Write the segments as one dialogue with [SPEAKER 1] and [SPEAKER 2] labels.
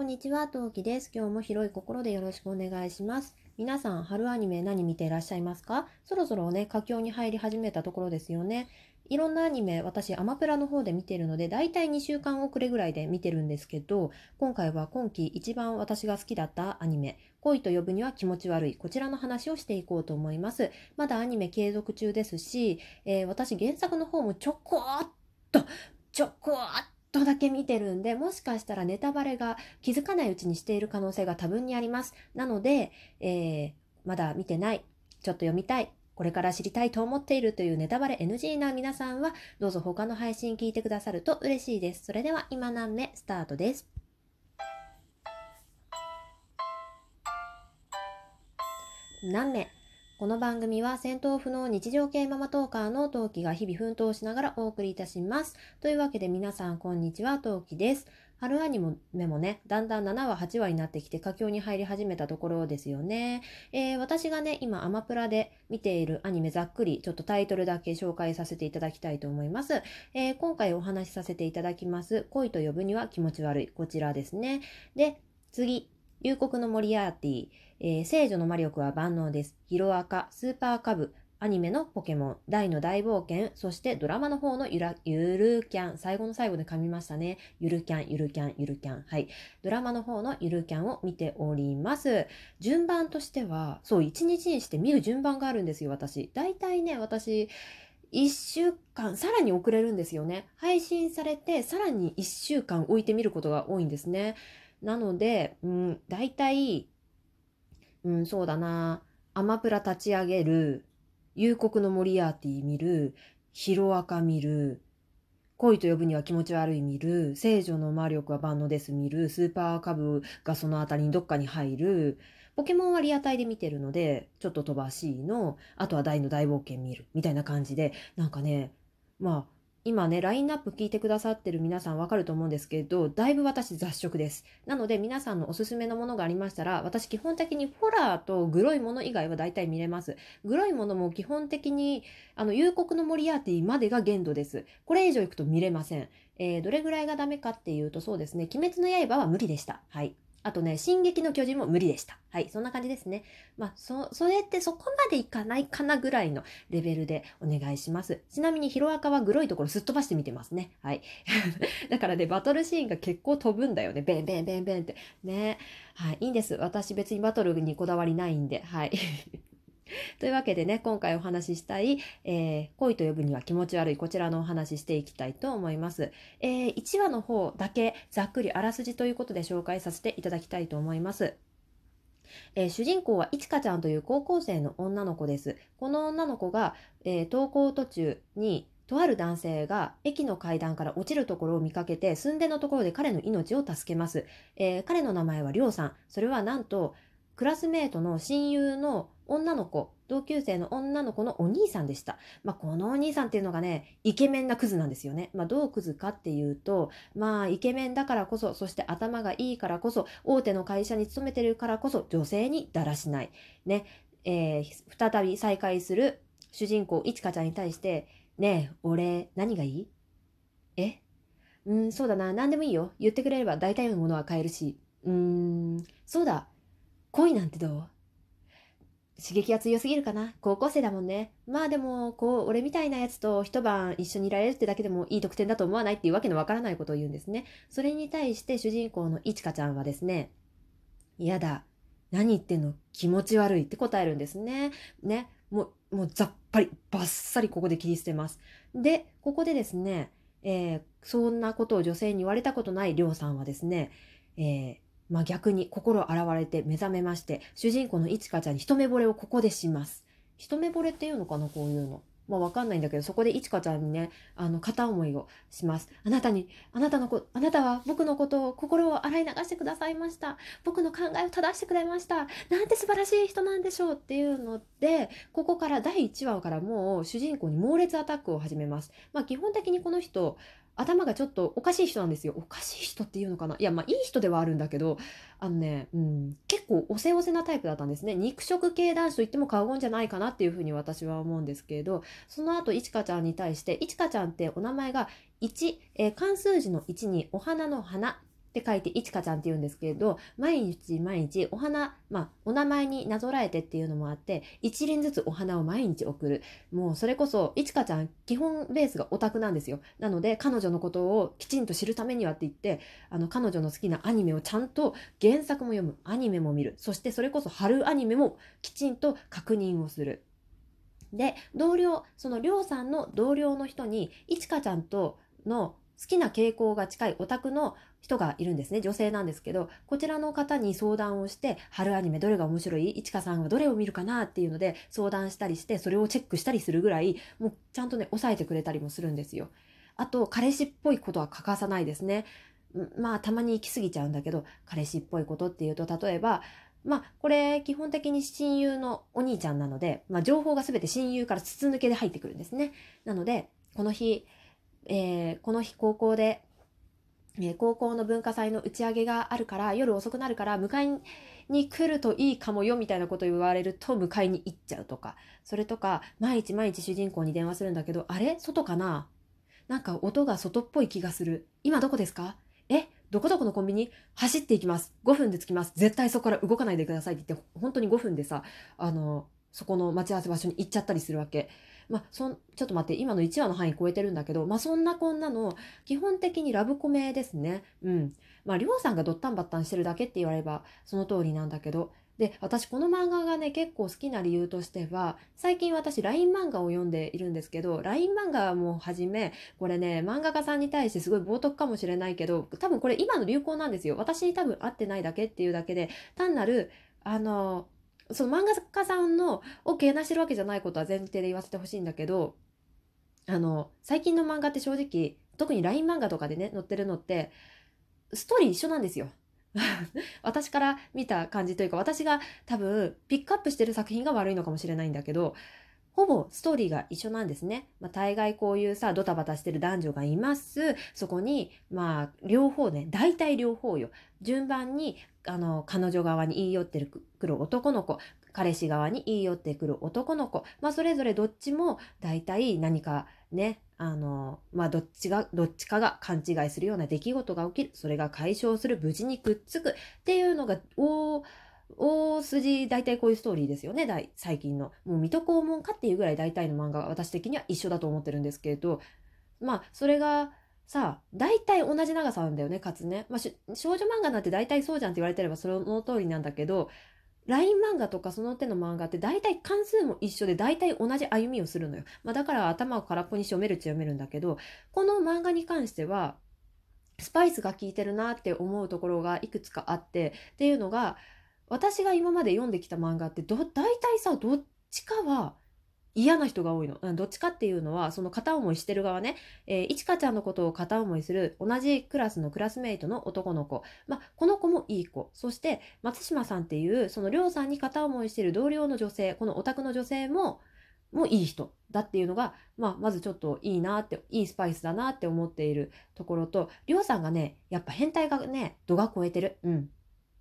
[SPEAKER 1] こんにちは、トウキです。今日も広い心でよろしくお願いします。皆さん、春アニメ何見ていらっしゃいますか？そろそろね、佳境に入り始めたところですよね。いろんなアニメ、私、アマプラの方で見てるので、だいたい2週間遅れぐらいで見てるんですけど、今回は今季一番私が好きだったアニメ、恋と呼ぶには気持ち悪い、こちらの話をしていこうと思います。まだアニメ継続中ですし、えー私原作の方もちょこっと、ちょこっととだけ見てるんで、もしかしたらネタバレが気づかないうちにしている可能性が多分にあります。なので、えーまだ見てない、ちょっと読みたい、これから知りたいと思っているというネタバレ NG な皆さんは、どうぞ他の配信聞いてくださると嬉しいです。それでは今何目スタートです。何目？この番組は戦闘不能日常系ママトーカーのトウキが日々奮闘しながらお送りいたします。というわけで皆さんこんにちは、トウキです。春アニメもね、だんだん7話、8話になってきて佳境に入り始めたところですよね。えー私がね、今アマプラで見ているアニメざっくり、ちょっとタイトルだけ紹介させていただきたいと思います。えー今回お話しさせていただきます、恋と呼ぶには気持ち悪い。こちらですね。で、次、夕刻のモリアーティ、えー聖女の魔力は万能です。ヒロアカ、スーパーカブ、アニメのポケモン、大の大冒険、そしてドラマの方のゆらゆるキャン、最後の最後で噛みましたね。ゆるキャン、ゆるキャン、ゆるキャン。はい。ドラマの方のゆるキャンを見ております。順番としては、そう、一日にして見る順番があるんですよ、私。大体ね、私、1週間、さらに遅れるんですよね。配信されて、さらに1週間置いて見ることが多いんですね。なので、うん、大体、うん、そうだな、アマプラ立ち上げる、夕刻のモリアーティ見る、ヒロアカ見る、恋と呼ぶには気持ち悪い見る、聖女の魔力は万能です見る、スーパーカブがそのあたりにどっかに入る、ポケモンはリアタイで見てるので、ちょっと飛ばしいの、あとは大の大冒険見る、みたいな感じで、なんかね、まあ、今ね、ラインナップ聞いてくださってる皆さんわかると思うんですけど、だいぶ私雑食です。なので皆さんのおすすめのものがありましたら、私基本的にホラーとグロいもの以外は大体見れます。グロいものも基本的に、あの、夕刻のモリアーティまでが限度です。これ以上行くと見れません。えーどれぐらいがダメかっていうとそうですね、鬼滅の刃は無理でした。はい。あとね、進撃の巨人も無理でした。はい、そんな感じですね。まあ、そ、それってそこまでいかないかなぐらいのレベルでお願いします。ちなみにヒロアカはグロいところすっ飛ばして見てますね。はい。だからね、バトルシーンが結構飛ぶんだよね。ベンベンベンベンって。ね。はい、いいんです。私別にバトルにこだわりないんで。はい。というわけでね、今回お話ししたい、えー恋と呼ぶには気持ち悪い、こちらのお話ししていきたいと思います。えー1話の方だけざっくりあらすじということで紹介させていただきたいと思います。えー主人公はいちかちゃんという高校生の女の子です。この女の子が、えー登校途中にとある男性が駅の階段から落ちるところを見かけて寸出のところで彼の命を助けます。えー彼の名前はりょうさん。それはなんとクラスメートの親友の女の子、同級生の女の子のお兄さんでした。まあ、このお兄さんっていうのがね、イケメンなクズなんですよね。まあ、どうクズかっていうと、まあ、イケメンだからこそ、そして頭がいいからこそ、大手の会社に勤めてるからこそ、女性にだらしない。ね、えー再び再会する主人公、いちかちゃんに対して、ねえ、俺、何がいい？え？うん、そうだな、何でもいいよ。言ってくれれば大体のものは買えるし。うーん、そうだ。恋なんてどう？刺激が強すぎるかな？高校生だもんね。まあでも、こう、俺みたいなやつと一晩一緒にいられるってだけでもいい得点だと思わないっていうわけのわからないことを言うんですね。それに対して主人公のいちかちゃんはですね、嫌だ。何言ってんの？気持ち悪いって答えるんですね。ね。もう、もうざっぱり、バッサリここで切り捨てます。で、ここでですね、えーそんなことを女性に言われたことないりょうさんはですね、えーまあ、逆に心洗われて目覚めまして、主人公のいちかちゃんに一目惚れをここでします。一目惚れっていうのかな、こういうの。まあわかんないんだけど、そこでいちかちゃんにね、あの、片思いをします。あなたに、あなたのこ、あなたは僕のことを、心を洗い流してくださいました。僕の考えを正してくれました。なんて素晴らしい人なんでしょうっていうので、ここから第1話からもう主人公に猛烈アタックを始めます。まあ基本的にこの人、頭がちょっとおかしい人なんですよ。おかしい人っていうのかな？いや、まあいい人ではあるんだけど、あのね、うん、結構おせおせなタイプだったんですね。肉食系男子と言っても過言じゃないかなっていうふうに私は思うんですけれど、その後、いちかちゃんに対して、いちかちゃんってお名前が1、えー漢数字の1にお花の花、って書いていちかちゃんって言うんですけれど毎日毎日お花、まあ、お名前になぞらえてっていうのもあって一輪ずつお花を毎日送る。もうそれこそいちかちゃん基本ベースがオタクなんですよ。なので彼女のことをきちんと知るためにはって言ってあの彼女の好きなアニメをちゃんと原作も読む。アニメも見る。そしてそれこそ春アニメもきちんと確認をする。で同僚そのりょうさんの同僚の人にいちかちゃんとの好きな傾向が近いオタクの人がいるんですね。女性なんですけどこちらの方に相談をして春アニメどれが面白い？いちかさんはどれを見るかなっていうので相談したりしてそれをチェックしたりするぐらいもうちゃんとね抑えてくれたりもするんですよ。あと彼氏っぽいことは欠かさないですね。まあたまに行き過ぎちゃうんだけど彼氏っぽいことっていうと例えばまあこれ基本的に親友のお兄ちゃんなので、まあ、情報が全て親友から筒抜けで入ってくるんですね。なのでこの日えー、この日高校で、えー、高校の文化祭の打ち上げがあるから夜遅くなるから迎えに来るといいかもよみたいなこと言われると迎えに行っちゃうとかそれとか毎日毎日主人公に電話するんだけどあれ？外かな？なんか音が外っぽい気がする。今どこですか？どこどこのコンビニ走っていきます5分で着きます絶対そこから動かないでくださいって言って本当に5分でさあのそこの待ち合わせ場所に行っちゃったりするわけまあ、そんちょっと待って今の1話の範囲超えてるんだけど、まあ、そんなこんなの基本的にラブコメですね。うん。まあ、りょうさんがドッタンバッタンしてるだけって言われればその通りなんだけど、で、私この漫画がね、結構好きな理由としては、最近私 LINE 漫画を読んでいるんですけど、LINE 漫画もはじめ、これね、漫画家さんに対してすごい冒涜かもしれないけど、多分これ今の流行なんですよ。私に多分合ってないだけっていうだけで、単なる、あの、その漫画家さんのをけなしてるわけじゃないことは前提で言わせてほしいんだけどあの最近の漫画って正直特に LINE 漫画とかでね載ってるのってストーリー一緒なんですよ。私から見た感じというか私が多分ピックアップしてる作品が悪いのかもしれないんだけどほぼストーリーが一緒なんですね。まあ、大概こういうさドタバタしてる男女がいます。そこにまあ両方ね大体両方よ。順番にあの彼女側に言い寄ってくる男の子彼氏側に言い寄ってくる男の子、まあ、それぞれどっちも大体何かねあのまあどっちがどっちかが勘違いするような出来事が起きるそれが解消する無事にくっつくっていうのが大大筋大体こういうストーリーですよね最近のもう水戸黄門かっていうぐらい大体の漫画は私的には一緒だと思ってるんですけれどまあそれがさあ、大体同じ長さなんだよね、かつね。まあ、少女漫画なんて大体そうじゃんって言われてればその通りなんだけど、LINE 漫画とかその手の漫画って大体関数も一緒で大体同じ歩みをするのよ。まあ、だから頭を空っぽにして読めるっちゃ読めるんだけど、この漫画に関しては、スパイスが効いてるなって思うところがいくつかあって、っていうのが、私が今まで読んできた漫画ってど、大体さ、どっちかは嫌な人が多いの。どっちかっていうのは、その片思いしてる側ね、えー、いちかちゃんのことを片思いする同じクラスのクラスメイトの男の子。まあ、この子もいい子。そして、松島さんっていう、そのりょうさんに片思いしてる同僚の女性、このオタクの女性も、もういい人だっていうのが、まあ、まずちょっといいなって、いいスパイスだなって思っているところと、りょうさんがね、やっぱ変態がね、度が超えてる。うん。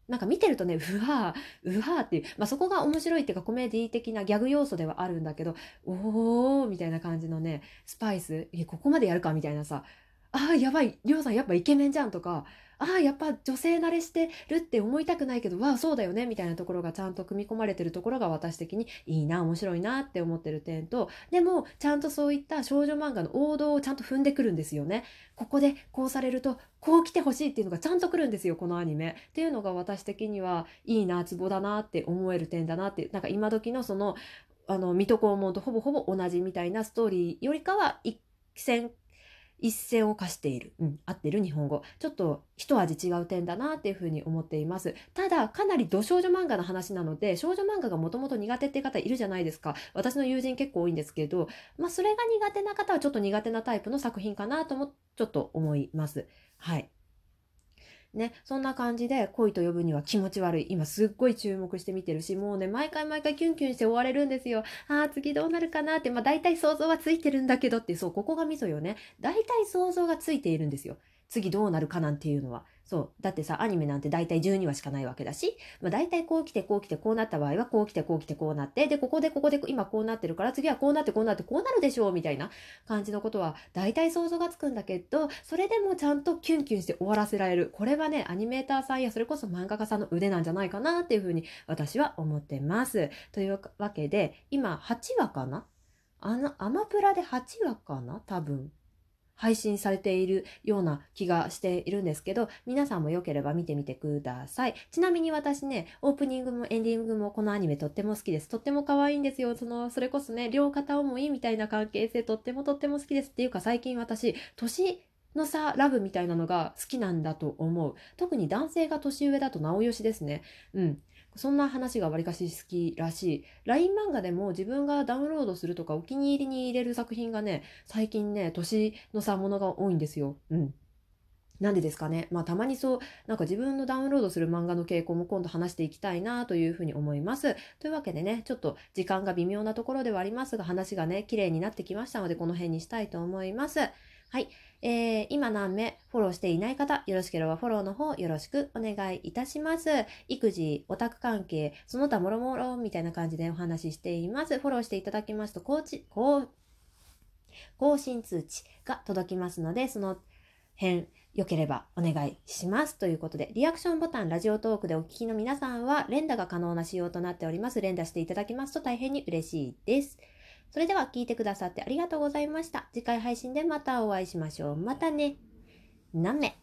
[SPEAKER 1] なんか見てるとね、うわー、うわーっていう、まあ、そこが面白いっていうかコメディ的なギャグ要素ではあるんだけど、おーみたいな感じのね、スパイス、え、ここまでやるか？みたいなさ、ああ、やばい、りょうさんやっぱイケメンじゃんとか、ああやっぱ女性慣れしてるって思いたくないけどわあそうだよねみたいなところがちゃんと組み込まれてるところが私的にいいな面白いなって思ってる点とでもちゃんとそういった少女漫画の王道をちゃんと踏んでくるんですよね。ここでこうされるとこう来てほしいっていうのがちゃんとくるんですよこのアニメ。っていうのが私的にはいいなツボだなって思える点だなってなんか今時のそのあの水戸黄門とほぼほぼ同じみたいなストーリーよりかは一線一線を課している、うん、合ってる日本語。ちょっと一味違う点だなっていうふうに思っています。ただかなりど少女漫画の話なので少女漫画がもともと苦手って方いるじゃないですか。私の友人結構多いんですけどまあそれが苦手な方はちょっと苦手なタイプの作品かなともちょっと思います。はい。ね、そんな感じで恋と呼ぶには気持ち悪い。今すっごい注目して見てるし、もうね、毎回毎回キュンキュンして終われるんですよ。ああ、次どうなるかなって、まあ大体想像はついてるんだけどって、そう、ここがミソよね。大体想像がついているんですよ。次どうなるかなんていうのは。そう。だってさ、アニメなんて大体12話しかないわけだし、まあ、大体こう来てこう来てこうなった場合は、こう来てこう来てこうなって、で、ここでここで今こうなってるから、次はこうなってこうなってこうなるでしょう、みたいな感じのことは、大体想像がつくんだけど、それでもちゃんとキュンキュンして終わらせられる。これはね、アニメーターさんや、それこそ漫画家さんの腕なんじゃないかなっていうふうに私は思ってます。というわけで、今8話かな？あの、アマプラで8話かな？多分。配信されているような気がしているんですけど、皆さんもよければ見てみてください。ちなみに私ね、オープニングもエンディングもこのアニメとっても好きです。とっても可愛いんですよ。その、それこそね、両片思いみたいな関係性とってもとっても好きです。っていうか最近私、年の差ラブみたいなのが好きなんだと思う。特に男性が年上だとなおよしですね。うん。そんな話がわりかし好きらしい。LINE 漫画でも自分がダウンロードするとかお気に入りに入れる作品がね、最近ね、年の差ものが多いんですよ。うん。なんでですかね。まあたまにそう、なんか自分のダウンロードする漫画の傾向も今度話していきたいなというふうに思います。というわけでね、ちょっと時間が微妙なところではありますが、話がね、綺麗になってきましたので、この辺にしたいと思います。はい。えー、今何名フォローしていない方、よろしければフォローの方よろしくお願いいたします。育児、オタク関係、その他もろもろみたいな感じでお話ししています。フォローしていただきますと、更新、更新通知が届きますので、その辺、良ければお願いします。ということで、リアクションボタン、ラジオトークでお聞きの皆さんは、連打が可能な仕様となっております。連打していただきますと大変に嬉しいです。それでは聞いてくださってありがとうございました。次回配信でまたお会いしましょう。またね。なめ。